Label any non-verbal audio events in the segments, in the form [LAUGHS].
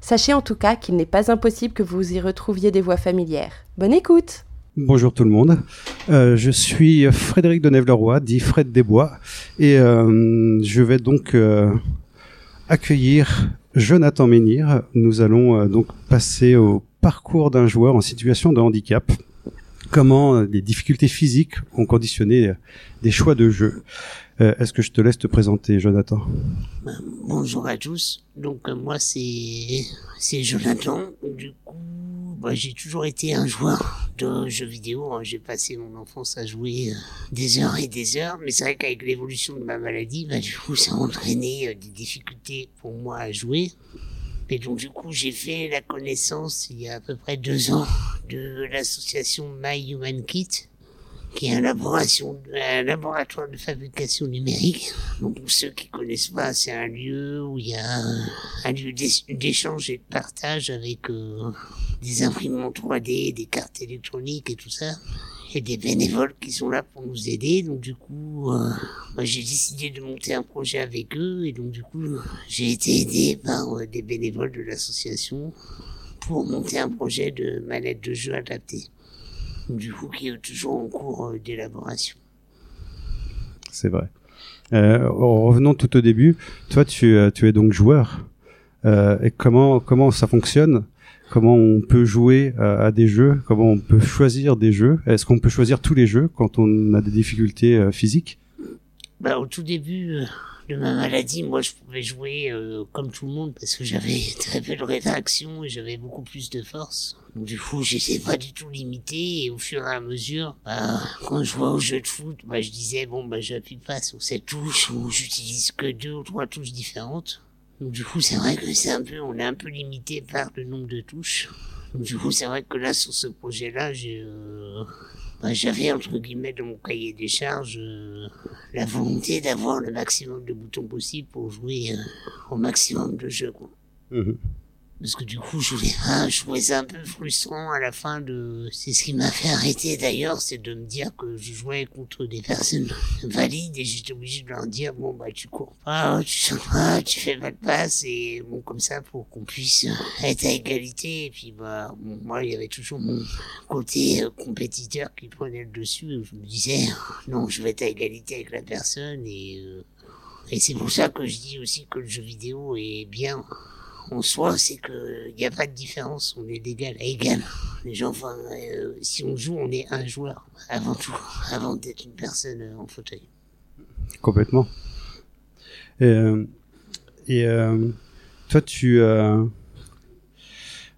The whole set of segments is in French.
Sachez en tout cas qu'il n'est pas impossible que vous y retrouviez des voix familières. Bonne écoute Bonjour tout le monde, Euh, je suis Frédéric de Nève-le-Roi, dit Fred Desbois, et euh, je vais donc euh, accueillir Jonathan Menhir. Nous allons donc passer au parcours d'un joueur en situation de handicap. Comment euh, les difficultés physiques ont conditionné euh, des choix de jeu. Euh, Est-ce que je te laisse te présenter, Jonathan? Bonjour à tous. Donc moi c'est Jonathan. Du coup, bah, j'ai toujours été un joueur de jeux vidéo. hein. J'ai passé mon enfance à jouer des heures et des heures. Mais c'est vrai qu'avec l'évolution de ma maladie, bah, du coup, ça a entraîné des difficultés pour moi à jouer. Et donc du coup, j'ai fait la connaissance il y a à peu près deux ans de l'association My Human Kit qui est un, laboratoire de fabrication numérique. Donc, pour ceux qui connaissent pas, c'est un lieu où il y a un, lieu d'é- d'échange et de partage avec euh, des imprimantes 3D, des cartes électroniques et tout ça. Et des bénévoles qui sont là pour nous aider. Donc, du coup, euh, moi, j'ai décidé de monter un projet avec eux. Et donc, du coup, j'ai été aidé par euh, des bénévoles de l'association pour monter un projet de manette de jeu adaptée du coup qui est toujours en cours euh, d'élaboration. C'est vrai. Revenons tout au début. Toi, tu, es donc joueur. Et comment ça fonctionne Comment on peut jouer euh, à des jeux? Comment on peut choisir des jeux? Est-ce qu'on peut choisir tous les jeux quand on a des difficultés euh, physiques? Bah, au tout début euh, de ma maladie, moi je pouvais jouer comme tout le monde parce que j'avais [LAUGHS] très peu de rétraction et j'avais beaucoup plus de force. Du coup, j'étais pas du tout limité et au fur et à mesure, bah, quand je jouais au jeu de foot, bah, je disais bon bah j'appuie pas sur cette touche ou j'utilise que deux ou trois touches différentes. Donc du coup, c'est vrai que c'est un peu, on est un peu limité par le nombre de touches. Donc, du coup, c'est vrai que là, sur ce projet-là, j'ai, euh, bah, j'avais entre guillemets dans mon cahier des charges euh, la volonté d'avoir le maximum de boutons possible pour jouer euh, au maximum de jeux. Quoi. Mhm. Parce que du coup, je, ah, je trouvais ça un peu frustrant à la fin de... C'est ce qui m'a fait arrêter d'ailleurs, c'est de me dire que je jouais contre des personnes [LAUGHS] valides et j'étais obligé de leur dire, bon, bah, tu cours pas, tu sautes pas, tu fais pas de passe et bon, comme ça, pour qu'on puisse être à égalité. Et puis, bah, bon, moi, il y avait toujours mon côté euh, compétiteur qui prenait le dessus où je me disais, non, je vais être à égalité avec la personne et... euh, et c'est pour ça que je dis aussi que le jeu vidéo est bien en soi, c'est que il n'y a pas de différence, on est d'égal à égal. Les gens, enfin, euh, si on joue, on est un joueur avant tout, [LAUGHS] avant d'être une personne euh, en fauteuil. Complètement. Et, euh, et toi, tu...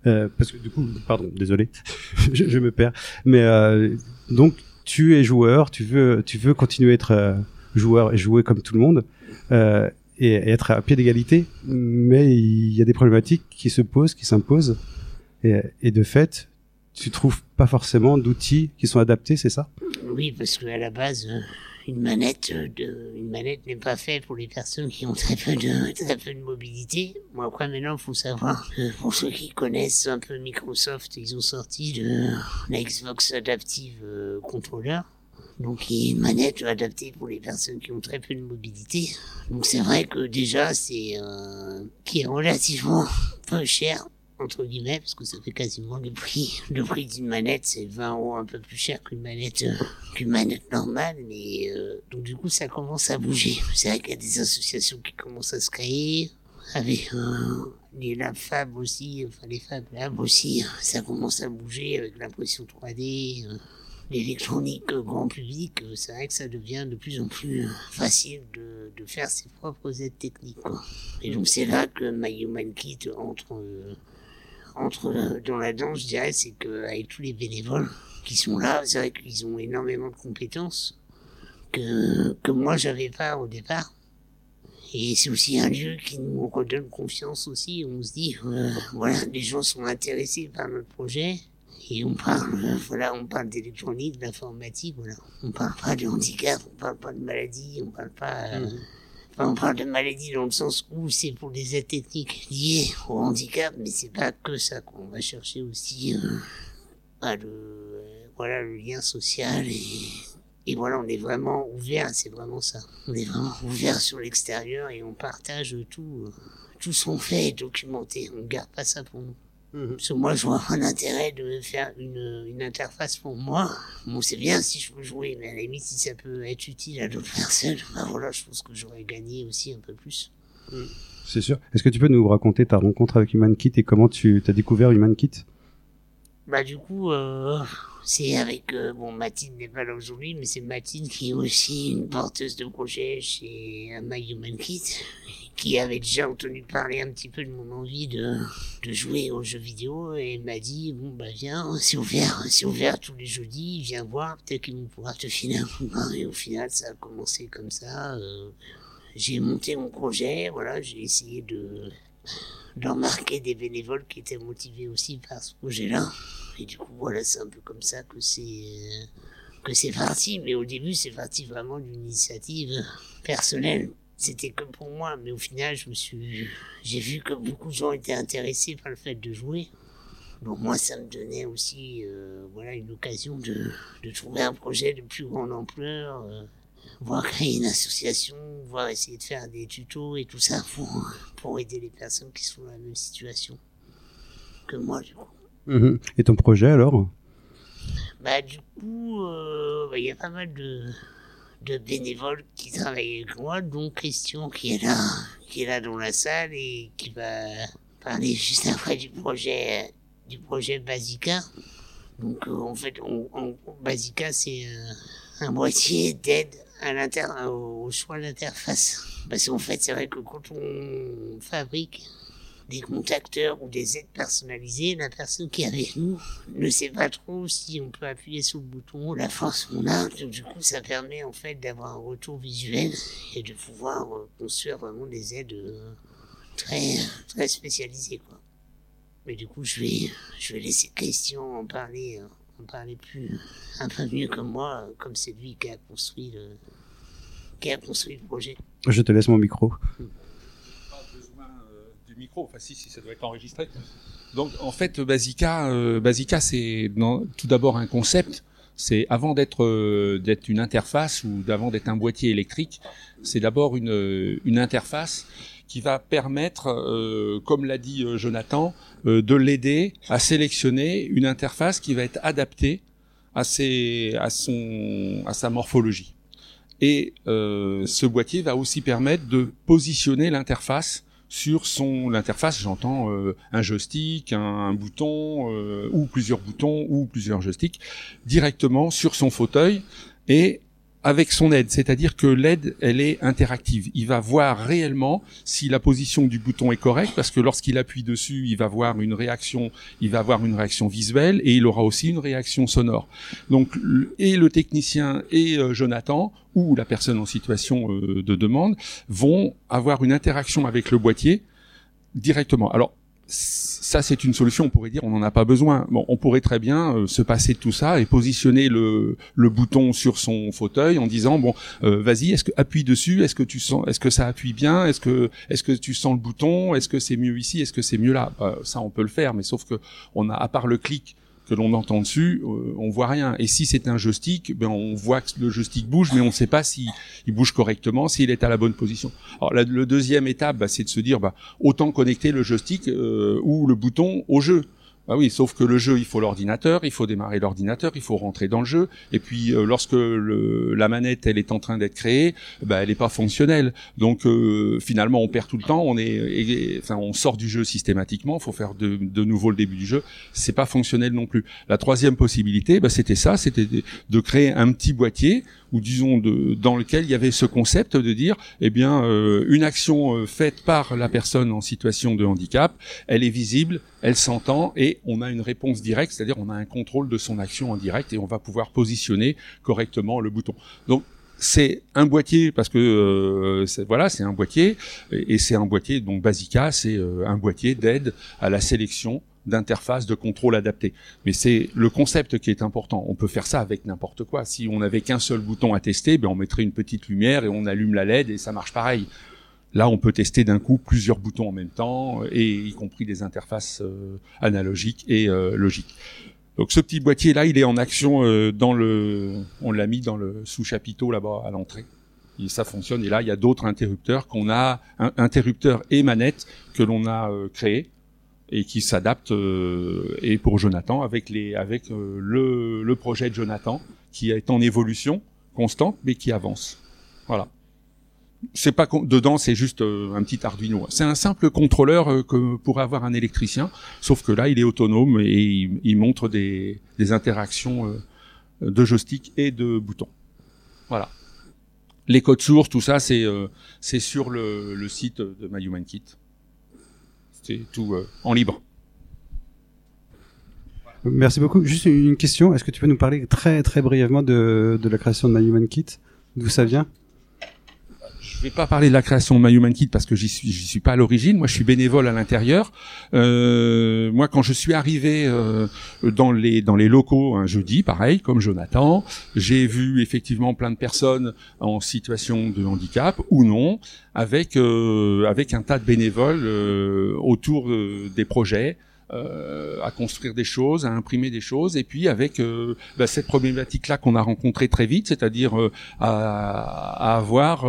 parce que du coup, pardon, désolé, [LAUGHS] je, me perds. Mais donc, tu es joueur, tu veux, tu veux continuer à être joueur et jouer comme tout le monde euh, et, être à pied d'égalité, mais il y a des problématiques qui se posent, qui s'imposent, et, de fait, tu trouves pas forcément d'outils qui sont adaptés, c'est ça? Oui, parce que à la base, euh, une manette de, une manette n'est pas faite pour les personnes qui ont très peu de, mobilité. Bon, après, maintenant, faut savoir que pour ceux qui connaissent un peu Microsoft, ils ont sorti le, la Xbox Adaptive euh, Controller. Donc, qui est une manette adaptée pour les personnes qui ont très peu de mobilité. Donc, c'est vrai que déjà, c'est, euh, qui est relativement [LAUGHS] peu cher entre guillemets, parce que ça fait quasiment le prix. Le prix d'une manette, c'est 20 euros un peu plus cher qu'une manette, euh, qu'une manette normale, mais euh, donc du coup, ça commence à bouger. C'est vrai qu'il y a des associations qui commencent à se créer, avec euh, les Lab Fab aussi, enfin les Fab Lab aussi, ça commence à bouger avec l'impression 3D. L'électronique grand public, euh, c'est vrai que ça devient de plus en plus euh, facile de, de faire ses propres aides techniques. Quoi. Et donc c'est là que My Human Kit entre euh, entre dans la danse, je dirais, c'est qu'avec tous les bénévoles qui sont là, c'est vrai qu'ils ont énormément de compétences que, que moi j'avais pas au départ. Et c'est aussi un lieu qui nous redonne confiance aussi. On se dit, voilà, les gens sont intéressés par notre projet. Et on parle, euh, voilà, on parle d'électronique, d'informatique, voilà. On parle pas de handicap, on parle pas de maladie, on parle pas, euh, Enfin, on parle de maladie dans le sens où c'est pour des aides techniques liées au handicap, mais c'est pas que ça. Quoi. On va chercher aussi euh, bah, le, euh, voilà, le lien social et, et voilà, on est vraiment ouvert. C'est vraiment ça. On est vraiment ouvert sur l'extérieur et on partage tout. tout ce qu'on fait est documenté. On garde pas ça pour nous. Parce que moi, je vois un intérêt de faire une, une interface pour moi. Bon, c'est bien si je peux jouer, mais à la limite, si ça peut être utile à d'autres personnes, [LAUGHS] bah voilà, je pense que j'aurais gagné aussi un peu plus. C'est sûr. Est-ce que tu peux nous raconter ta rencontre avec HumanKit et comment tu as découvert HumanKit Bah du coup, euh, c'est avec euh, bon Mathilde n'est pas là aujourd'hui, mais c'est Mathilde qui est aussi une porteuse de projet chez My Human Kit, qui avait déjà entendu parler un petit peu de mon envie de, de jouer aux jeux vidéo et m'a dit bon bah viens, c'est ouvert, c'est ouvert tous les jeudis, viens voir, peut-être qu'ils vont pouvoir te filer un coup. Et au final, ça a commencé comme ça. euh, j'ai monté mon projet, voilà, j'ai essayé de de remarquer des bénévoles qui étaient motivés aussi par ce projet-là. Et du coup, voilà, c'est un peu comme ça que c'est que c'est parti. Mais au début, c'est parti vraiment d'une initiative personnelle. C'était que pour moi, mais au final, je me suis, j'ai vu que beaucoup de gens étaient intéressés par le fait de jouer. Donc moi, ça me donnait aussi, euh, voilà, une occasion de, de trouver un projet de plus grande ampleur, euh, voir créer une association, voir essayer de faire des tutos et tout ça pour, pour aider les personnes qui sont dans la même situation que moi, du coup. Mhm. Et ton projet alors Bah, du coup, euh, bah, il y a pas mal de, de bénévoles qui travaillent avec moi, dont Christian qui est là, qui est là dans la salle et qui va parler juste après du projet, du projet Basica. Donc, euh, en fait, on, Basica, c'est euh, un boîtier d'aide au choix d'interface. Parce qu'en fait, c'est vrai que quand on fabrique des contacteurs ou des aides personnalisées, la personne qui est avec nous ne sait pas trop si on peut appuyer sur le bouton, la force qu'on a. Donc, du coup, ça permet en fait d'avoir un retour visuel et de pouvoir euh, construire vraiment des aides euh, très, très spécialisées, quoi. Mais du coup, je vais, je vais laisser Christian en parler, euh, en parler plus, un peu mieux que moi, comme c'est lui qui a construit le, qui a construit le projet. Je te laisse mon micro. du si, ça doit être enregistré. Donc, en fait, Basica, euh, Basica, c'est tout d'abord un concept. C'est avant d'être euh, d'être une interface ou d'avant d'être un boîtier électrique, c'est d'abord une euh, une interface qui va permettre, comme l'a dit Jonathan, de l'aider à sélectionner une interface qui va être adaptée à ses à son à sa morphologie. Et ce boîtier va aussi permettre de positionner l'interface sur son l'interface, j'entends euh, un joystick, un, bouton euh, ou plusieurs boutons ou plusieurs joysticks directement sur son fauteuil et avec son aide, c'est-à-dire que l'aide, elle est interactive. Il va voir réellement si la position du bouton est correcte, parce que lorsqu'il appuie dessus, il va voir une réaction, il va avoir une réaction visuelle et il aura aussi une réaction sonore. Donc, et le technicien et euh, Jonathan ou la personne en situation euh, de demande vont avoir une interaction avec le boîtier directement. Alors, ça c'est une solution. On pourrait dire on n'en a pas besoin. Bon, on pourrait très bien euh, se passer de tout ça et positionner le, le bouton sur son fauteuil en disant bon, euh, vas-y, est-ce que appuie dessus, est-ce que tu sens, est-ce que ça appuie bien, est-ce que est-ce que tu sens le bouton, est-ce que c'est mieux ici, est-ce que c'est mieux là? Bah, ça on peut le faire, mais sauf que on a à part le clic que l'on entend dessus, euh, on voit rien. Et si c'est un joystick, ben on voit que le joystick bouge, mais on ne sait pas s'il il bouge correctement, s'il est à la bonne position. Alors la, le deuxième étape, bah, c'est de se dire, bah, autant connecter le joystick euh, ou le bouton au jeu. Bah oui, sauf que le jeu, il faut l'ordinateur, il faut démarrer l'ordinateur, il faut rentrer dans le jeu. Et puis, euh, lorsque le, la manette, elle est en train d'être créée, bah, elle n'est pas fonctionnelle. Donc, euh, finalement, on perd tout le temps. On est, enfin, on sort du jeu systématiquement. Il faut faire de, de, nouveau le début du jeu. C'est pas fonctionnel non plus. La troisième possibilité, bah, c'était ça, c'était de créer un petit boîtier ou disons de, dans lequel il y avait ce concept de dire, eh bien, euh, une action euh, faite par la personne en situation de handicap, elle est visible, elle s'entend et on a une réponse directe, c'est-à-dire on a un contrôle de son action en direct et on va pouvoir positionner correctement le bouton. Donc c'est un boîtier parce que euh, voilà, c'est un boîtier et, c'est un boîtier donc Basica, c'est euh, un boîtier d'aide à la sélection d'interface de contrôle adapté. Mais c'est le concept qui est important. On peut faire ça avec n'importe quoi. Si on n'avait qu'un seul bouton à tester, ben on mettrait une petite lumière et on allume la LED et ça marche pareil. Là, on peut tester d'un coup plusieurs boutons en même temps, et y compris des interfaces euh, analogiques et euh, logiques. Donc ce petit boîtier là, il est en action euh, dans le, on l'a mis dans le sous chapiteau là-bas à l'entrée. Et ça fonctionne. Et là, il y a d'autres interrupteurs qu'on a, interrupteurs et manettes que l'on a créés et qui s'adapte euh, et pour Jonathan avec les avec euh, le, le projet de Jonathan qui est en évolution constante mais qui avance. Voilà. C'est pas dedans, c'est juste euh, un petit Arduino. C'est un simple contrôleur euh, que pourrait avoir un électricien, sauf que là il est autonome et il, il montre des, des interactions de joystick et de boutons. Voilà. Les codes sources, tout ça, c'est c'est sur le, le site de MyHumanKit c'est tout euh, en libre. Merci beaucoup. Juste une question. Est-ce que tu peux nous parler très très brièvement de, de la création de My Human Kit? D'où ça vient? Je vais pas parler de la création de My Human Kit parce que j'y suis, j'y suis pas à l'origine. Moi, je suis bénévole à l'intérieur. Euh, moi, quand je suis arrivé euh, dans les dans les locaux un jeudi, pareil, comme Jonathan, j'ai vu effectivement plein de personnes en situation de handicap ou non, avec euh, avec un tas de bénévoles euh, autour euh, des projets. Euh, à construire des choses, à imprimer des choses, et puis avec euh, bah, cette problématique-là qu'on a rencontrée très vite, c'est-à-dire euh, à, à, avoir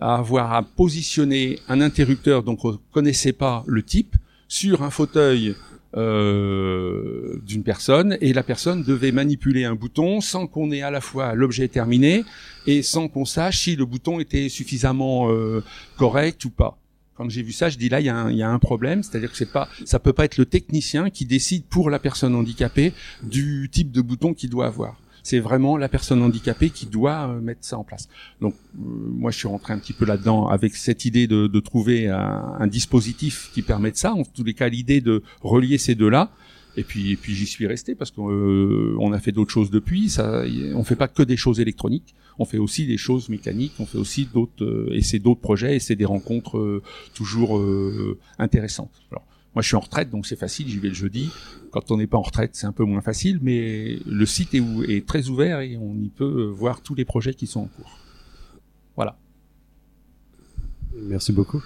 à avoir à positionner un interrupteur dont on ne connaissait pas le type sur un fauteuil euh, d'une personne. Et la personne devait manipuler un bouton sans qu'on ait à la fois l'objet terminé et sans qu'on sache si le bouton était suffisamment euh, correct ou pas quand j'ai vu ça, je dis là, il y, a un, y a un problème, c'est-à-dire que c'est pas, ça peut pas être le technicien qui décide pour la personne handicapée du type de bouton qu'il doit avoir. C'est vraiment la personne handicapée qui doit euh, mettre ça en place. Donc, euh, moi, je suis rentré un petit peu là-dedans avec cette idée de, de trouver un, un, dispositif qui permette ça. En tous les cas, l'idée de relier ces deux-là. Et puis, puis j'y suis resté parce qu'on euh, a fait d'autres choses depuis. Ça, on fait pas que des choses électroniques on fait aussi des choses mécaniques, on fait aussi d'autres, euh, et c'est d'autres projets, et c'est des rencontres euh, toujours intéressantes. Alors, moi, je suis en retraite, donc c'est facile, j'y vais le jeudi. Quand on n'est pas en retraite, c'est un peu moins facile, mais le site est très ouvert et on y peut voir tous les projets qui sont en cours. Voilà. Merci beaucoup.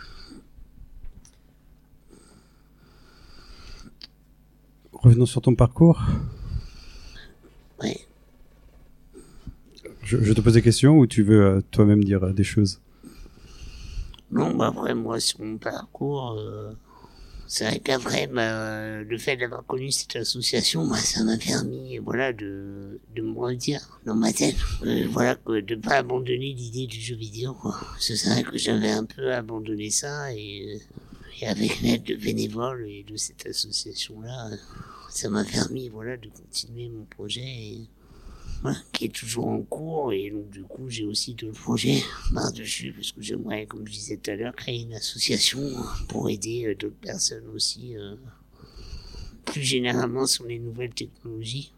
Revenons sur ton parcours. Oui. Je, je, te pose des questions ou tu veux euh, toi-même dire euh, des choses? Non, bah après, moi, sur mon parcours, euh, c'est vrai qu'après, bah, le fait d'avoir connu cette association, bah, ça m'a permis, voilà, de, de me redire dans ma tête, voilà, que de pas abandonner l'idée du jeu vidéo. C'est vrai que j'avais un peu abandonné ça et, et avec l'aide de bénévoles et de cette association-là, ça m'a permis, voilà, de continuer mon projet et, voilà, qui est toujours en cours et donc du coup j'ai aussi deux projets par-dessus parce que j'aimerais, comme je disais tout à l'heure, créer une association pour aider euh, d'autres personnes aussi euh, plus généralement sur les nouvelles technologies.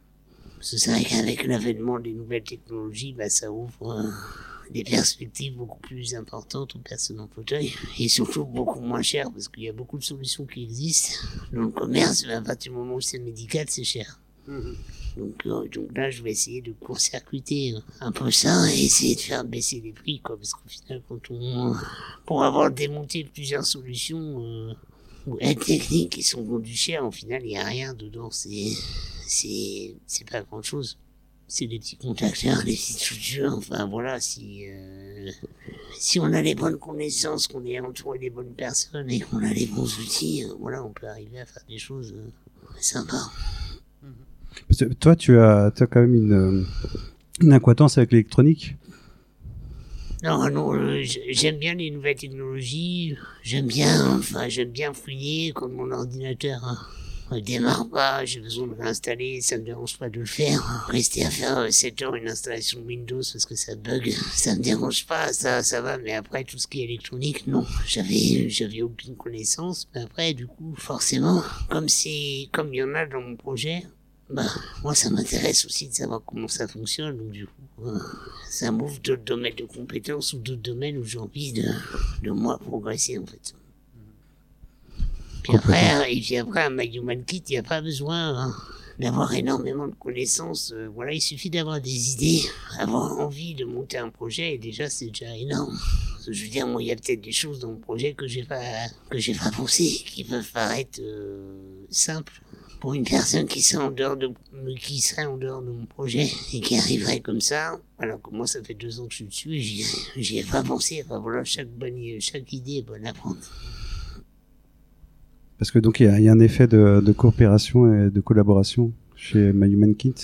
C'est vrai qu'avec l'avènement des nouvelles technologies, bah, ça ouvre euh, des perspectives beaucoup plus importantes aux personnes en fauteuil et surtout beaucoup moins chères parce qu'il y a beaucoup de solutions qui existent dans le commerce, à partir du moment où c'est médical, c'est cher. Donc, euh, donc là, je vais essayer de court-circuiter un peu ça et essayer de faire baisser les prix, quoi, parce qu'au final, quand on, pour avoir démonté plusieurs solutions euh, ou aides techniques qui sont vendues cher, au final, il n'y a rien dedans. C'est, c'est, c'est pas grand-chose. C'est des petits contacteurs, des petites structures. Enfin voilà, si euh, si on a les bonnes connaissances, qu'on est entouré des bonnes personnes et qu'on a les bons outils, euh, voilà, on peut arriver à faire des choses euh, sympas. Parce que toi, tu as, tu as quand même une, une incohérence avec l'électronique? Non, non, j'aime bien les nouvelles technologies. J'aime bien, enfin, j'aime bien fouiller quand mon ordinateur hein, ne démarre pas. J'ai besoin de l'installer, ça me dérange pas de le faire. Rester à faire euh, 7 heures une installation Windows parce que ça bug, ça me dérange pas, ça, ça va. Mais après, tout ce qui est électronique, non. J'avais, j'avais aucune connaissance. Mais après, du coup, forcément, comme c'est, comme il y en a dans mon projet, bah, moi, ça m'intéresse aussi de savoir comment ça fonctionne. Donc, du coup, euh, ça m'ouvre d'autres domaines de compétences ou d'autres domaines où j'ai envie de, de moi progresser, en fait. Puis après, et puis après, un Human Kit, il n'y a pas besoin hein, d'avoir énormément de connaissances. Euh, voilà, il suffit d'avoir des idées, avoir envie de monter un projet, et déjà, c'est déjà énorme. Je veux dire, moi, il y a peut-être des choses dans le projet que j'ai pas, que j'ai pas pensé, qui peuvent paraître euh, simples pour une personne qui serait en dehors de, qui serait en dehors de mon projet et qui arriverait comme ça. Alors que moi, ça fait deux ans que je suis dessus et j'y, ai pas pensé. Enfin voilà, chaque bonne, chaque idée est bonne à prendre. Parce que donc il y a, il y a un effet de, de coopération et de collaboration chez My Human Kit.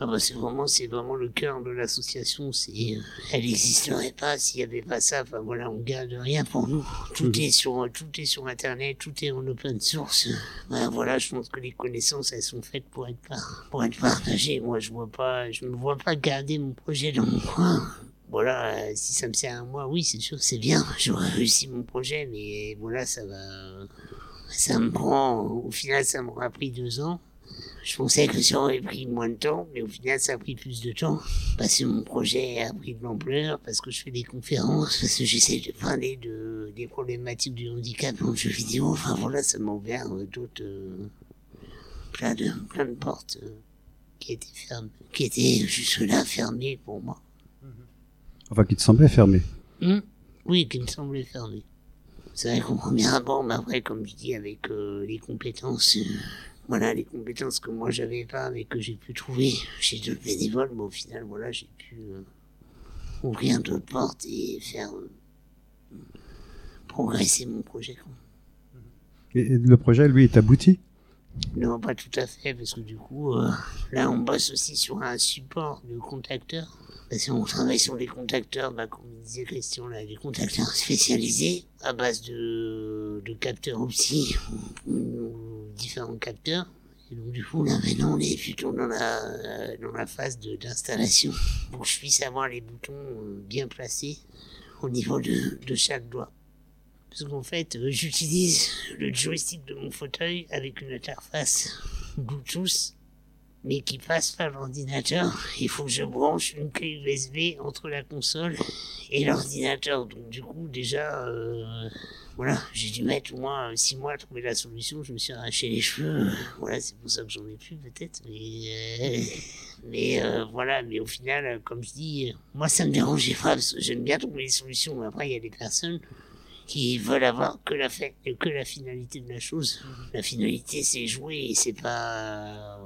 Ah bah c'est vraiment, c'est vraiment le cœur de l'association. C'est, euh, elle n'existerait pas s'il n'y avait pas ça. Enfin voilà, on garde rien pour nous. Tout Mhm. est sur, tout est sur Internet, tout est en open source. Ben voilà, je pense que les connaissances, elles sont faites pour être, par- pour être partagées. Moi, je vois pas, je me vois pas garder mon projet dans mon coin. Voilà, euh, si ça me sert à moi, oui, c'est sûr, c'est bien. J'aurais réussi mon projet, mais voilà, ça va, ça me prend, au final, ça m'aura pris deux ans. Je pensais que ça aurait pris moins de temps, mais au final, ça a pris plus de temps. Parce que mon projet a pris de l'ampleur, parce que je fais des conférences, parce que j'essaie de parler de, des problématiques du handicap dans le jeu vidéo. Enfin voilà, ça m'a ouvert euh, d'autres, euh, plein de, plein de portes euh, qui étaient fermées, qui étaient jusque-là fermées pour moi. Enfin, qui te semblait fermé. Hmm, Oui, qui me semblait fermé. C'est vrai qu'au premier abord, mais après, comme je dis, avec euh, les compétences, euh, voilà, les compétences que moi j'avais pas, mais que j'ai pu trouver chez d'autres bénévoles, mais au final, voilà, j'ai pu euh, ouvrir d'autres portes et faire euh, progresser mon projet. quoi. Et le projet, lui, est abouti? Non, pas tout à fait, parce que du coup, euh, là, on bosse aussi sur un support de contacteurs. Parce qu'on travaille sur les contacteurs, bah, comme disait Christian, là, des contacteurs spécialisés à base de, de capteurs opti ou, différents capteurs. Et donc, du coup, là, maintenant, on est plutôt dans la, dans la phase d'installation pour que je puisse avoir les boutons euh, bien placés au niveau de, de chaque doigt. Parce qu'en fait, euh, j'utilise le joystick de mon fauteuil avec une interface Bluetooth, mais qui passe par l'ordinateur. Il faut que je branche une clé USB entre la console et l'ordinateur. Donc du coup, déjà, euh, voilà, j'ai dû mettre au moins 6 mois à trouver la solution. Je me suis arraché les cheveux. Voilà, c'est pour ça que j'en ai plus peut-être. Mais, euh, mais voilà, mais au final, comme je dis, moi ça me dérangeait pas parce que j'aime bien trouver des solutions. Mais après, il y a des personnes qui veulent avoir que la, fait, que la finalité de la chose. La finalité, c'est jouer c'est pas.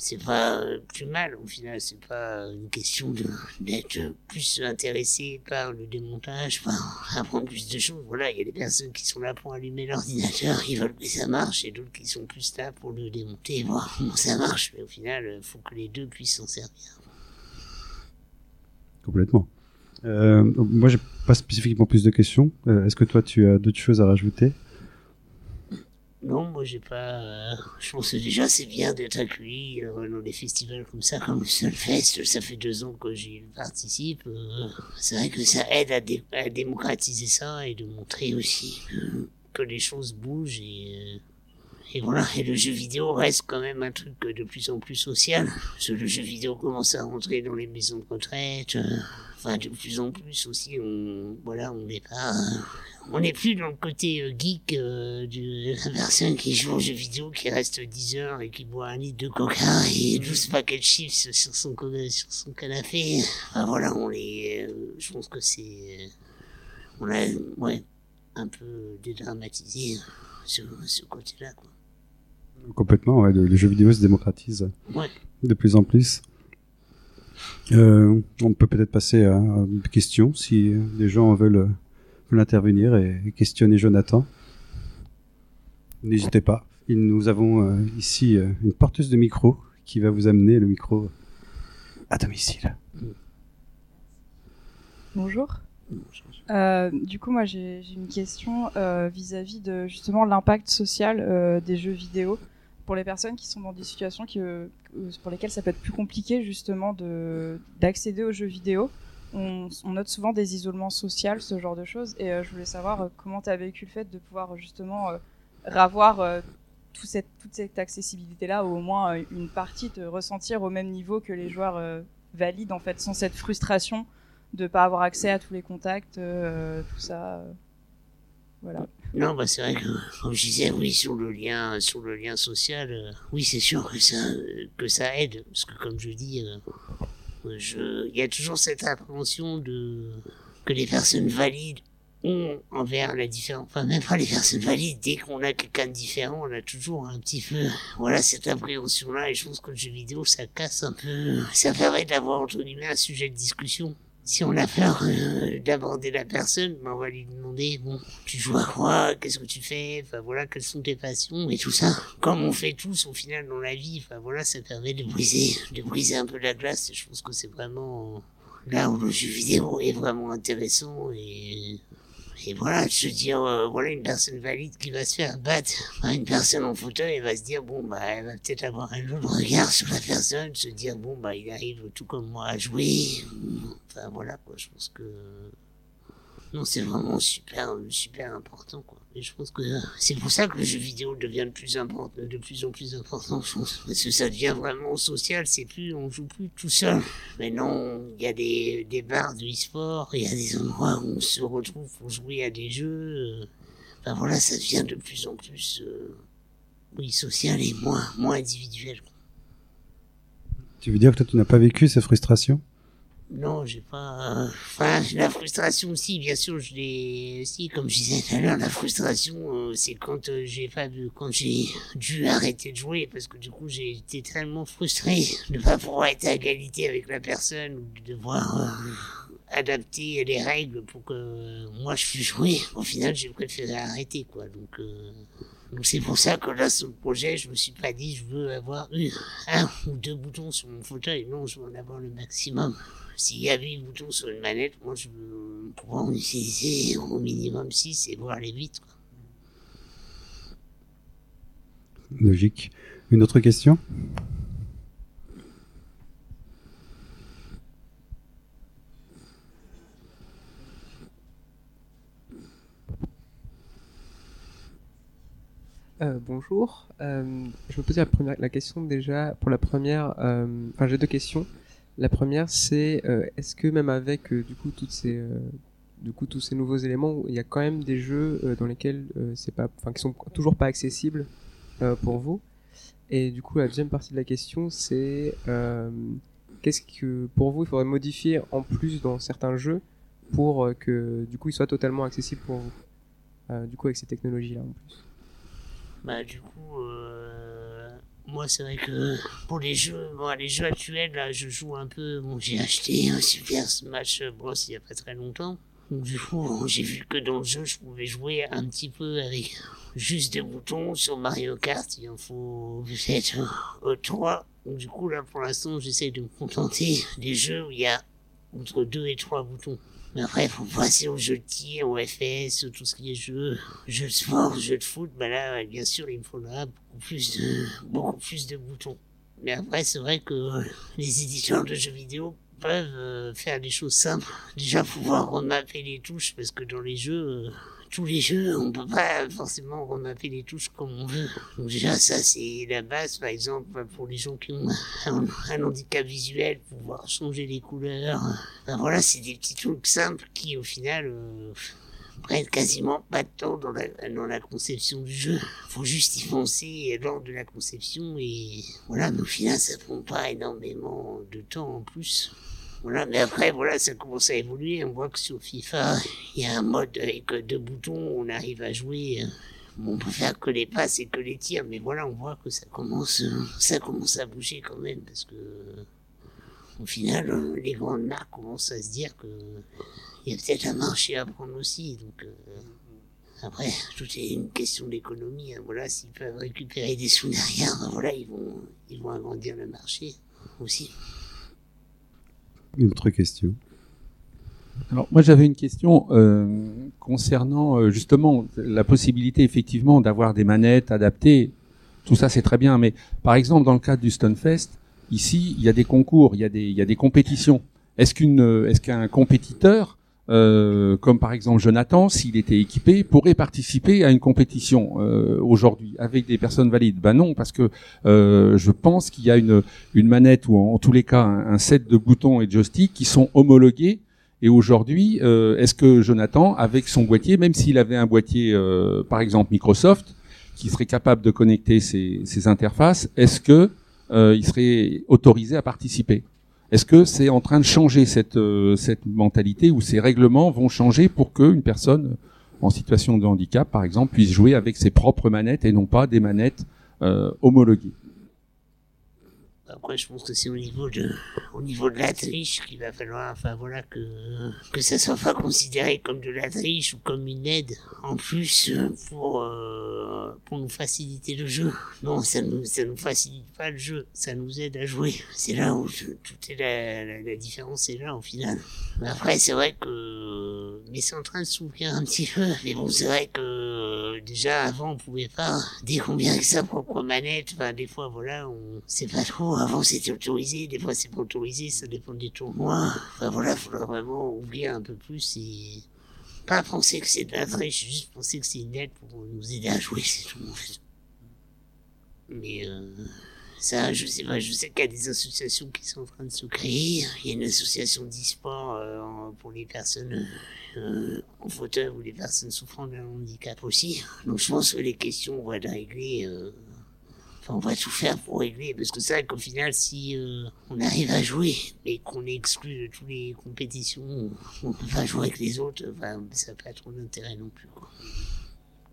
C'est pas euh, plus mal au final, c'est pas une question d'être plus intéressé par le démontage, par apprendre plus de choses. Voilà, il y a des personnes qui sont là pour allumer l'ordinateur, ils veulent que ça marche, et d'autres qui sont plus là pour le démonter voir comment ça marche. Mais au final, il faut que les deux puissent s'en servir. Complètement. Euh, moi, j'ai pas spécifiquement plus de questions. Euh, Est-ce que toi, tu as d'autres choses à rajouter? Non, moi j'ai pas. euh, je pense que déjà c'est bien d'être accueilli euh, dans des festivals comme ça, comme le Solfest. Ça fait deux ans que j'y participe. c'est vrai que ça aide à, dé- à démocratiser ça et de montrer aussi que, les choses bougent et, voilà, et le jeu vidéo reste quand même un truc de plus en plus social. Le jeu vidéo commence à rentrer dans les maisons de retraite. Enfin, de plus en plus aussi, on, voilà, on n'est pas, on n'est plus dans le côté euh, geek euh, de la personne qui joue aux jeux vidéo, qui reste 10 heures et qui boit un litre de coca et 12 paquets de chips sur son, sur son canapé. Enfin, voilà, on les, euh, je pense que c'est, on a, ouais, un peu dédramatisé ce, ce côté-là, quoi. Complètement, ouais, le, le jeu vidéo se démocratise Ouais. de plus en plus. Euh, on peut peut-être passer à, une question si les gens veulent, intervenir et questionner Jonathan. N'hésitez pas. Nous avons euh, ici euh, une porteuse de micro qui va vous amener le micro à domicile. Bonjour. Du coup, moi, j'ai une question vis-à-vis de justement l'impact social des jeux vidéo pour les personnes qui sont dans des situations qui, euh, pour lesquelles ça peut être plus compliqué justement de d'accéder aux jeux vidéo. On, note souvent des isolements sociaux, ce genre de choses, et euh, je voulais savoir euh, comment tu as vécu le fait de pouvoir justement euh, avoir euh, toute cette accessibilité-là, ou au moins euh, une partie de ressentir au même niveau que les joueurs euh, valides, en fait, sans cette frustration de pas avoir accès à tous les contacts, euh, tout ça. euh, voilà. Non, bah c'est vrai que, comme je disais, oui, sur le lien, sur le lien social, euh, oui, c'est sûr que ça, euh, que ça aide, parce que comme je dis, euh, il y a toujours cette appréhension de que les personnes valides ont envers la différence. Enfin, même pas les personnes valides. Dès qu'on a quelqu'un de différent, on a toujours un petit peu, voilà, cette appréhension-là. Et je pense que le jeu vidéo, ça casse un peu. Ça permet d'avoir entre guillemets un sujet de discussion. Si on a peur euh, d'aborder la personne, ben on va lui demander, bon, tu joues à quoi, qu'est-ce que tu fais, enfin voilà, quelles sont tes passions et tout ça. Comme on fait tous au final dans la vie, enfin voilà, ça permet de briser, de briser un peu la glace. Et je pense que c'est vraiment là où le jeu vidéo est vraiment intéressant et et voilà, de se dire, euh, voilà une personne valide qui va se faire battre une personne en fauteuil, elle va se dire, bon, bah, elle va peut-être avoir un autre regard sur la personne, se dire, bon, bah, il arrive tout comme moi à jouer. Enfin, voilà, quoi, je pense que... Non, c'est vraiment super, super important, quoi. Et je pense que c'est pour ça que le jeu vidéo devient de plus en plus important, je pense. Parce que ça devient vraiment social, c'est plus, on joue plus tout seul. Maintenant, il y a des, des bars de e-sport, il y a des endroits où on se retrouve pour jouer à des jeux. Enfin voilà, ça devient de plus en plus, euh, oui, social et moins, moins individuel. Tu veux dire que toi, tu n'as pas vécu ces frustrations Non, j'ai pas. Enfin, la frustration aussi, bien sûr, je l'ai. Si, comme je disais tout à l'heure, la frustration, euh, c'est quand euh, j'ai pas de... quand j'ai dû arrêter de jouer parce que du coup, j'ai été tellement frustré de pas pouvoir être à égalité avec la personne ou de devoir euh, adapter les règles pour que euh, moi je puisse jouer. Au final, j'ai préféré arrêter, quoi. Donc. euh, donc c'est pour ça que là, sur le projet, je me suis pas dit, je veux avoir eu un ou deux boutons sur mon fauteuil. Non, je veux en avoir le maximum. S'il y avait 8 boutons sur une manette, moi je pouvoir en utiliser au minimum 6 et voir vite. Quoi. Logique. Une autre question? Euh, bonjour. Euh, je me posais la, première, la question déjà pour la première. euh, Enfin, j'ai deux questions. La première, c'est euh, est-ce que même avec euh, du coup toutes ces, euh, du coup tous ces nouveaux éléments, il y a quand même des jeux dans lesquels c'est pas, enfin, qui sont toujours pas accessibles pour vous? Et du coup, la deuxième partie de la question, c'est qu'est-ce que pour vous il faudrait modifier en plus dans certains jeux pour que du coup ils soient totalement accessibles pour vous? Du coup, avec ces technologies-là en plus. Bah du coup, moi c'est vrai que pour les jeux, bon, les jeux actuels, là, je joue un peu. J'ai acheté un Super Smash Bros il y a pas très longtemps. Donc, du coup, j'ai vu que dans le jeu, je pouvais jouer un petit peu avec juste des boutons. Sur Mario Kart, il en faut peut-être trois. Donc, du coup, là, pour l'instant, j'essaie de me contenter des jeux où il y a entre deux et trois boutons. Mais après, pour passer aux jeux de tir, au FPS, tout ce qui est jeux, jeux de sport, jeux de foot, bah là, bien sûr, il me faudra beaucoup plus de, beaucoup plus de boutons. Mais après, c'est vrai que les éditeurs de jeux vidéo peuvent euh, faire des choses simples. Déjà, pouvoir remapper les touches, parce que dans les jeux, euh, tous les jeux, on peut pas forcément remapper les touches comme on veut. Donc déjà, ça c'est la base, par exemple, pour les gens qui ont un, handicap visuel, pouvoir changer les couleurs. Enfin, voilà, c'est des petits trucs simples qui, au final, euh, prennent quasiment pas de temps dans la, dans la conception du jeu. Faut juste y penser lors de la conception et voilà, mais au final, ça prend pas énormément de temps en plus. Voilà, mais après, voilà, ça commence à évoluer. On voit que sur FIFA, il y a un mode avec deux boutons, on arrive à jouer. on peut faire que les passes et que les tirs, mais voilà, on voit que ça commence, ça commence à bouger quand même, parce que, au final, les grandes marques commencent à se dire que il y a peut-être un marché à prendre aussi, donc. euh, après, tout est une question d'économie. hein. Voilà, s'ils peuvent récupérer des sous derrière, voilà, ils vont, ils vont agrandir le marché aussi. Une autre question. Alors moi j'avais une question euh, concernant euh, justement la possibilité effectivement d'avoir des manettes adaptées. Tout ça c'est très bien, mais par exemple dans le cadre du Stunfest, ici il y a des concours, il y a des, il y a des compétitions. Est-ce qu'une, euh, est-ce qu'un compétiteur, euh, comme par exemple Jonathan, s'il était équipé, pourrait participer à une compétition euh, aujourd'hui avec des personnes valides. Ben non, parce que euh, je pense qu'il y a une, une manette ou en, tous les cas un, set de boutons et de joysticks qui sont homologués. Et aujourd'hui, euh, est-ce que Jonathan, avec son boîtier, même s'il avait un boîtier, euh, par exemple Microsoft, qui serait capable de connecter ses, ses interfaces, est-ce que euh, il serait autorisé à participer? Est-ce que c'est en train de changer cette, euh, cette mentalité ou ces règlements vont changer pour qu'une personne en situation de handicap, par exemple, puisse jouer avec ses propres manettes et non pas des manettes euh, homologuées? Après, je pense que c'est au niveau de, au niveau de la triche qu'il va falloir, enfin voilà, que, que ça soit pas considéré comme de la triche ou comme une aide en plus euh, pour, euh, pour nous faciliter le jeu. Non, ça nous, ça nous facilite pas le jeu, ça nous aide à jouer. C'est là où je- tout est la, la, différence est là au final. Après, c'est vrai que, mais c'est en train de s'ouvrir un petit peu. Mais bon, c'est vrai que, déjà avant, on pouvait pas, qu'on vient avec sa propre manette, des fois, voilà, on sait pas trop. Avant, c'était autorisé, des fois, c'est pas autorisé, ça dépend des tournois. Enfin, voilà, faudra vraiment ouvrir un peu plus et pas penser que c'est de la triche, juste penser que c'est une aide pour nous aider à jouer, c'est tout. Mais, euh, ça, je sais pas, je sais qu'il y a des associations qui sont en train de se créer. Il y a une association d'e-sport euh, pour les personnes euh, en fauteuil ou les personnes souffrant d'un handicap aussi. Donc je pense que les questions vont être réglées. euh, Enfin, on va tout faire pour régler, parce que c'est vrai qu'au final, si euh, on arrive à jouer, mais qu'on est exclu de toutes les compétitions, on peut pas jouer avec les autres, ça n'a pas trop d'intérêt non plus.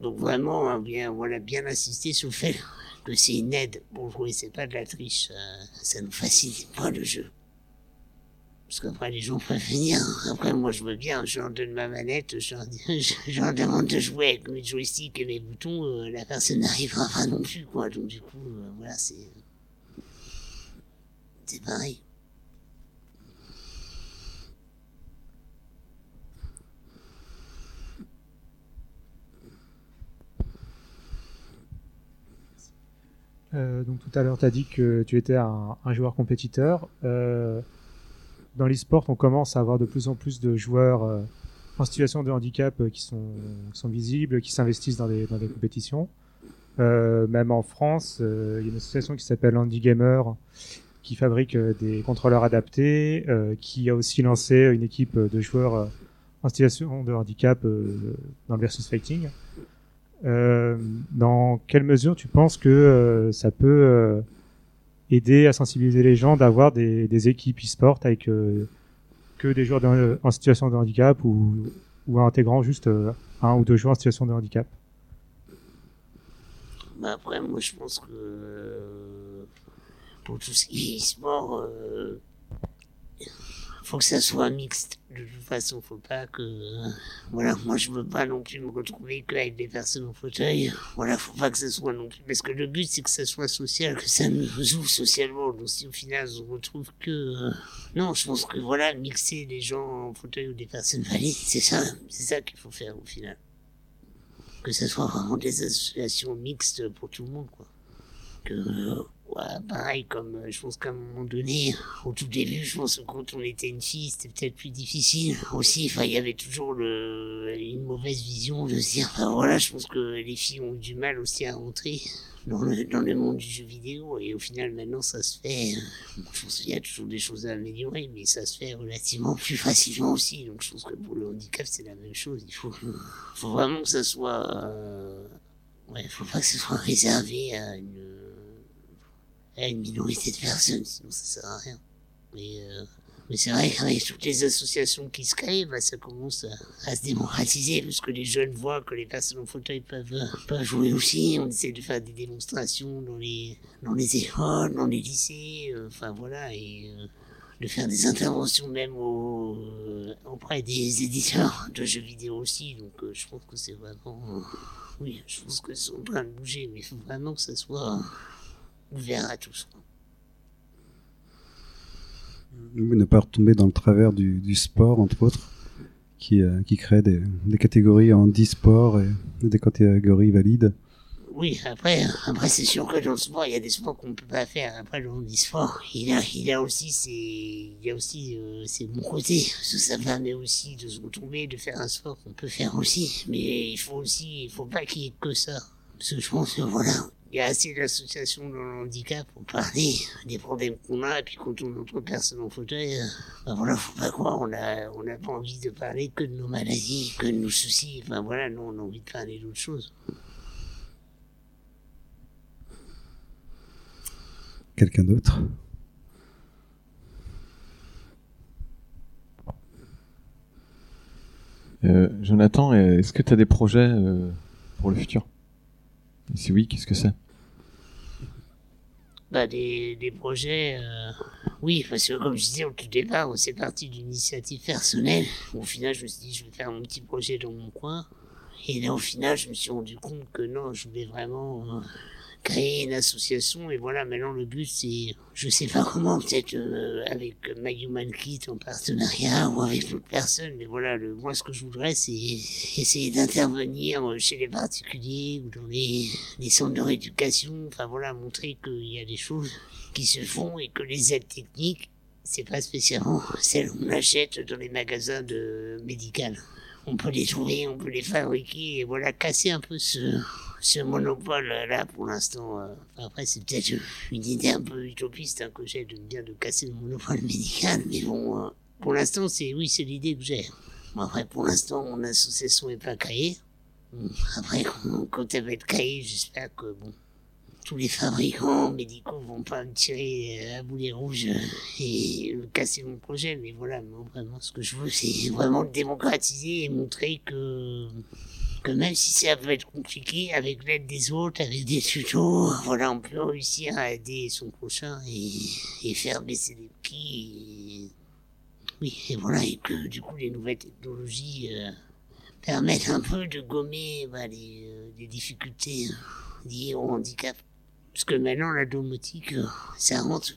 Donc vraiment, hein, bien, voilà, bien insister sur le fait que c'est une aide pour jouer, c'est pas de la triche, ça, ça nous facilite pas le jeu. Parce qu'après, les gens peuvent venir. Après, moi, je veux bien, je leur donne ma manette, [LAUGHS] je leur demande de jouer avec mes joysticks et mes boutons, euh, la personne n'arrivera pas non plus, quoi. Donc, du coup, euh, voilà, c'est. C'est pareil. Euh, donc tout à l'heure, tu as dit que tu étais un, joueur compétiteur. Euh, dans l'e-sport, on commence à avoir de plus en plus de joueurs euh, en situation de handicap qui sont, visibles, qui s'investissent dans des, dans compétitions. Même en France, il y a une association qui s'appelle Handy Gamer qui fabrique des contrôleurs adaptés, qui a aussi lancé une équipe de joueurs en situation de handicap dans le versus fighting. Euh, dans quelle mesure tu penses que euh, ça peut euh, aider à sensibiliser les gens d'avoir des, équipes e-sport avec que des joueurs en situation de handicap ou, ou intégrant juste un ou deux joueurs en situation de handicap? Bah après, moi, je pense que pour tout ce qui est sport, faut que ça soit mixte. De toute façon, faut pas que. voilà, moi, je veux pas non plus me retrouver qu'avec des personnes en fauteuil. Voilà, faut pas que ça soit non plus. Parce que le but, c'est que ça soit social, que ça nous ouvre socialement. Donc, si au final, on retrouve que. euh, non, je pense que voilà, mixer des gens en fauteuil ou des personnes valides, c'est ça, c'est ça qu'il faut faire au final que ce soit vraiment des associations mixtes pour tout le monde, quoi. Que, euh, voilà, pareil, comme euh, je pense qu'à un moment donné, au tout début, je pense que quand on était une fille, c'était peut-être plus difficile aussi. Enfin, il y avait toujours le, une mauvaise vision de se dire, enfin voilà, je pense que les filles ont eu du mal aussi à rentrer dans le, dans le monde du jeu vidéo. Et au final, maintenant, ça se fait. euh, Je pense qu'il y a toujours des choses à améliorer, mais ça se fait relativement plus facilement aussi. Donc, je pense que pour le handicap, c'est la même chose. Il faut, faut vraiment que ça soit. Euh, ouais, faut pas que ce soit réservé à une, à une minorité de personnes, sinon ça sert à rien. Mais, euh, mais c'est vrai qu'avec toutes les associations qui se créent, bah, ça commence à, se démocratiser, parce que les jeunes voient que les personnes en fauteuil peuvent, peuvent jouer aussi. On essaie de faire des démonstrations dans les, dans les écoles, dans les lycées, euh, enfin voilà, et euh, de faire des interventions même au, euh, auprès des éditeurs de jeux vidéo aussi. Donc euh, je pense que c'est vraiment... oui, je pense que c'est en train de bouger, mais il faut vraiment que ça soit ouvert à tous. ne pas retomber dans le travers du, du sport, entre autres, qui, euh, qui crée des, des catégories en e-sport et des catégories valides. Oui, après, après c'est sûr que dans le sport, il y a des sports qu'on peut pas faire. Après, le handisport, il a, il a aussi ses, il y a aussi euh, ses bons côtés. Ça permet aussi de se retrouver, de faire un sport qu'on peut faire aussi. Mais il faut aussi, il faut pas qu'il y ait que ça. Parce que je pense que voilà, il y a assez d'associations dans le handicap pour parler des problèmes qu'on a. Et puis quand on entre personnes en fauteuil, ben voilà, faut pas croire, on a, on n'a pas envie de parler que de nos maladies, que de nos soucis. Enfin voilà, nous on a envie de parler d'autres choses. Quelqu'un d'autre? Euh, Jonathan, est-ce que tu as des projets euh, pour le futur? Si oui, qu'est-ce que c'est? Bah, des, des projets, euh, oui, parce que comme je disais au tout départ, c'est parti d'une initiative personnelle. Au final, je me suis dit, je vais faire mon petit projet dans mon coin. Et là, au final, je me suis rendu compte que non, je voulais vraiment euh, créer une association. Et voilà, maintenant, le but, c'est, je sais pas comment, peut-être euh, avec My Human Kit en partenariat ou avec d'autres personnes. Mais voilà, le, moi, ce que je voudrais, c'est essayer d'intervenir chez les particuliers ou dans les, les centres de rééducation. Enfin, voilà, montrer qu'il y a des choses qui se font et que les aides techniques, c'est pas spécialement celles qu'on achète dans les magasins de médical. On peut les trouver, on peut les fabriquer, et voilà, casser un peu ce, ce monopole-là pour l'instant. euh. Après, c'est peut-être une idée un peu utopiste hein, que j'ai de bien de casser le monopole [LAUGHS] médical, mais bon, euh, pour l'instant, c'est oui, c'est l'idée que j'ai. Après, pour l'instant, mon association n'est pas créée. Après, [LAUGHS] quand, elle va être créée, j'espère que bon, tous les fabricants médicaux vont pas me tirer euh, à boulet rouge euh, et me casser mon projet. Mais voilà, moi, vraiment, ce que je veux, c'est vraiment le démocratiser et montrer que que même si ça peut être compliqué, avec l'aide des autres, avec des tutos, [LAUGHS] voilà, on peut réussir à aider son prochain et, faire baisser les prix. Et, oui, et voilà, et que du coup, les nouvelles technologies euh, permettent un peu de gommer bah, les, euh, les difficultés euh, liées au handicap. Parce que maintenant, la domotique, euh, ça rentre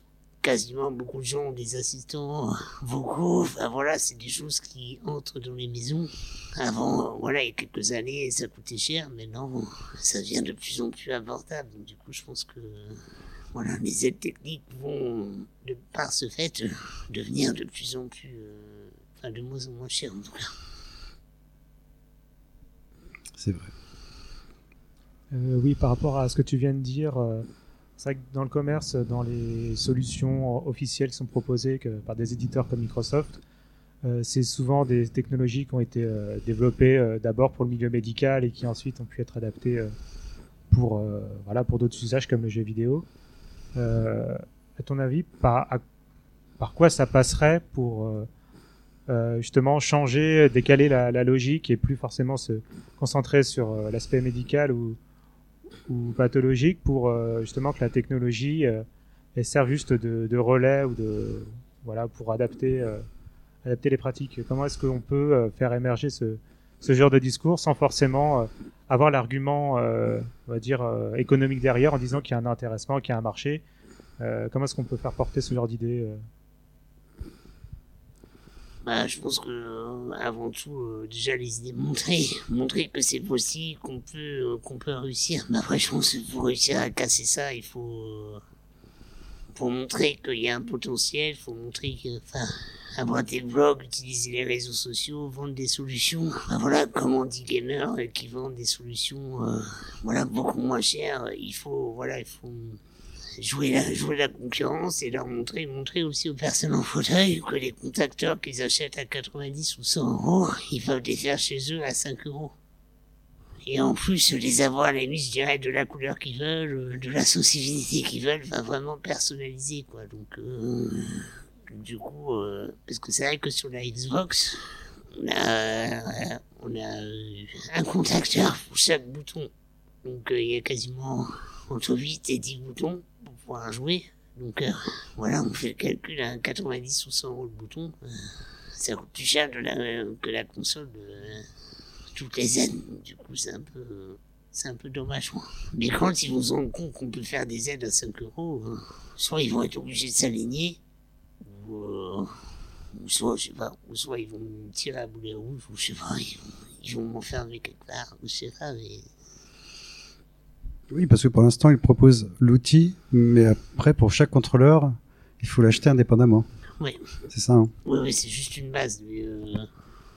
quasiment beaucoup de gens ont des assistants vocaux. Enfin voilà, c'est des choses qui entrent dans les maisons. Avant, voilà, il y a quelques années, ça coûtait cher. Maintenant, ça devient de plus en plus abordable. Donc, du coup, je pense que voilà, les aides techniques vont, de par ce fait, devenir de plus en plus, euh, enfin, de moins en moins chères en. C'est vrai. Euh, oui, par rapport à ce que tu viens de dire, euh, c'est vrai que dans le commerce, dans les solutions officielles qui sont proposées par des éditeurs comme Microsoft, euh, c'est souvent des technologies qui ont été euh, développées euh, d'abord pour le milieu médical et qui ensuite ont pu être adaptées pour, voilà, pour d'autres usages comme le jeu vidéo. À ton avis, par, quoi ça passerait pour justement changer, décaler la, la logique et plus forcément se concentrer sur l'aspect médical ou, ou pathologique pour euh, justement que la technologie euh, elle serve juste de, relais ou de voilà pour adapter euh, adapter les pratiques. Comment est-ce qu'on peut euh, faire émerger ce, ce genre de discours sans forcément euh, avoir l'argument euh, on va dire euh, économique derrière en disant qu'il y a un intéressement, qu'il y a un marché? Euh, comment est-ce qu'on peut faire porter ce genre d'idée euh? Bah, je pense que euh, avant tout, euh, déjà les idées [LAUGHS] montrer, que c'est possible, qu'on peut, euh, qu'on peut réussir. Mais après, je pense que pour réussir à casser ça, il faut, pour montrer qu'il y a un potentiel, faut montrer que, enfin, avoir des blogs, utiliser les réseaux sociaux, vendre des solutions. Enfin, voilà, comme on dit gamers euh, qui vendent des solutions, voilà, beaucoup moins chères. Il faut, voilà, il faut jouer la, jouer la concurrence et leur montrer, montrer aussi aux personnes en fauteuil que les contacteurs qu'ils achètent à 90 ou 100 euros, ils peuvent les faire chez eux à 5 euros. Et en plus, les avoir à la limite, je dirais, de la couleur qu'ils veulent, de la sensibilité qu'ils veulent, enfin vraiment personnalisé, quoi. Donc, euh, du coup, euh, parce que c'est vrai que sur la Xbox, on a, euh, on a euh, un contacteur pour chaque bouton. Donc, euh, il y a quasiment entre 8 et 10 boutons pouvoir jouer. Donc, euh, voilà, on fait le calcul à 90 ou 100 euros le bouton. Euh, ça coûte plus cher que la console de toutes les aides. Du coup, c'est un peu, c'est un peu dommage. quoi. Mais quand ils vont se rendre compte qu'on peut faire des aides à 5 euros, euh, soit ils vont être obligés de s'aligner, ou, euh, ou soit, je sais pas, ou soit ils vont tirer à boulet rouge, ou je sais pas, ils vont, ils vont m'enfermer quelque part, ou je sais pas, mais Oui, parce que pour l'instant, il propose l'outil, mais après, pour chaque contrôleur, il faut l'acheter indépendamment. Oui. C'est ça, hein Oui, oui, c'est juste une base. Mais, euh,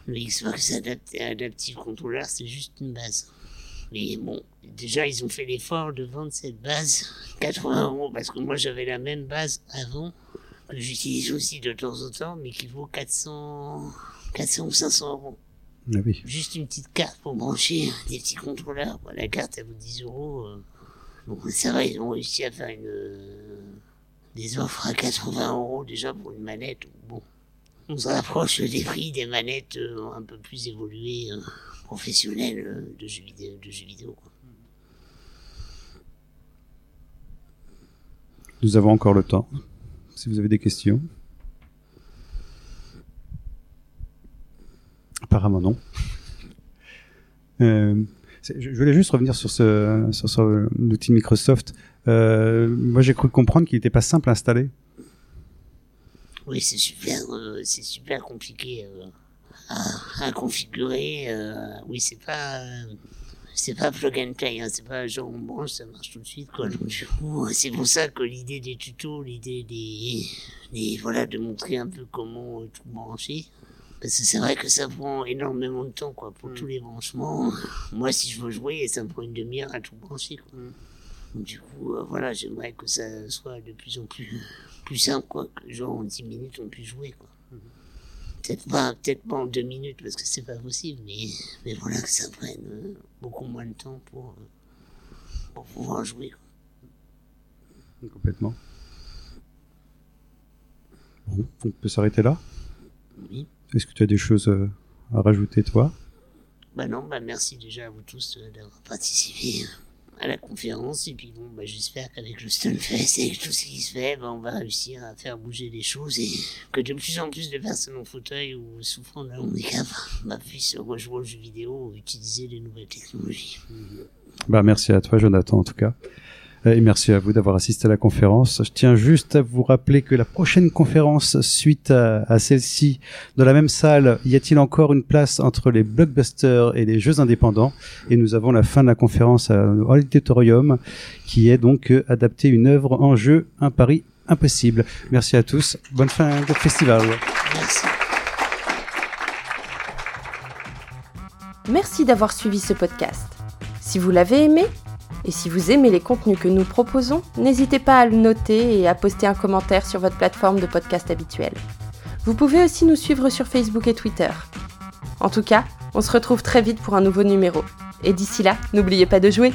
le Xbox Adapt- Adaptive Controller, c'est juste une base. Mais bon, déjà, ils ont fait l'effort de vendre cette base [LAUGHS] 80 euros, parce que moi, j'avais la même base avant, que j'utilise aussi de temps en temps, mais qui vaut 400, 400 ou 500 euros. Ah oui. Juste une petite carte pour brancher des petits contrôleurs. quoi. La carte, elle vaut 10 euros. euh. Donc, c'est vrai, ils ont réussi à faire une, euh, des offres à 80 euros déjà pour une manette. Bon, on se rapproche des prix des manettes euh, un peu plus évoluées, euh, professionnelles euh, de jeux vidéo. De jeux vidéo quoi. Nous avons encore le temps. Si vous avez des questions. Apparemment non. Euh, je voulais juste revenir sur, sur, l'outil Microsoft. Euh, moi, j'ai cru comprendre qu'il n'était pas simple à installer. Oui, c'est super, euh, super compliqué à, configurer. oui, c'est pas, c'est pas plug and play. Hein, c'est pas genre on branche, ça marche tout de suite. C'est pour ça que l'idée des tutos, l'idée des, voilà, de montrer un peu comment tout brancher. Parce que c'est vrai que ça prend énormément de temps, quoi, pour tous les branchements. [LAUGHS] Moi, si je veux jouer, ça me prend une demi-heure à tout brancher, quoi. Donc, du coup, euh, voilà, j'aimerais que ça soit de plus en plus, plus simple, quoi. Que genre en 10 minutes, on puisse jouer, quoi. Peut-être pas, peut-être pas en 2 minutes, parce que c'est pas possible, mais, mais voilà, que ça prenne euh, beaucoup moins de temps pour, euh, pour pouvoir jouer, quoi. Complètement. Bon, on peut s'arrêter là? Oui. Est-ce que tu as des choses euh, à rajouter, toi? Bah non, bah merci déjà à vous tous euh, d'avoir participé à la conférence. Et puis bon, bah j'espère qu'avec le Stunfest et tout ce qui se fait, bah on va réussir à faire bouger les choses et que de plus en plus de personnes en fauteuil ou souffrant d'un handicap bah, puissent rejouer aux jeux vidéo ou utiliser les nouvelles technologies. Bah, merci à toi, Jonathan, en tout cas. Euh, merci à vous d'avoir assisté à la conférence. Je tiens juste à vous rappeler que la prochaine conférence, suite à, à celle-ci, dans la même salle, y a-t-il encore une place entre les blockbusters et les jeux indépendants? Et nous avons la fin de la conférence à l'auditorium, qui est donc euh, adapter une œuvre en jeu, un pari impossible. Merci à tous. Bonne fin de festival. Merci d'avoir suivi ce podcast. Si vous l'avez aimé, et si vous aimez les contenus que nous proposons, n'hésitez pas à le noter et à poster un commentaire sur votre plateforme de podcast habituelle. Vous pouvez aussi nous suivre sur Facebook et Twitter. En tout cas, on se retrouve très vite pour un nouveau numéro. Et d'ici là, n'oubliez pas de jouer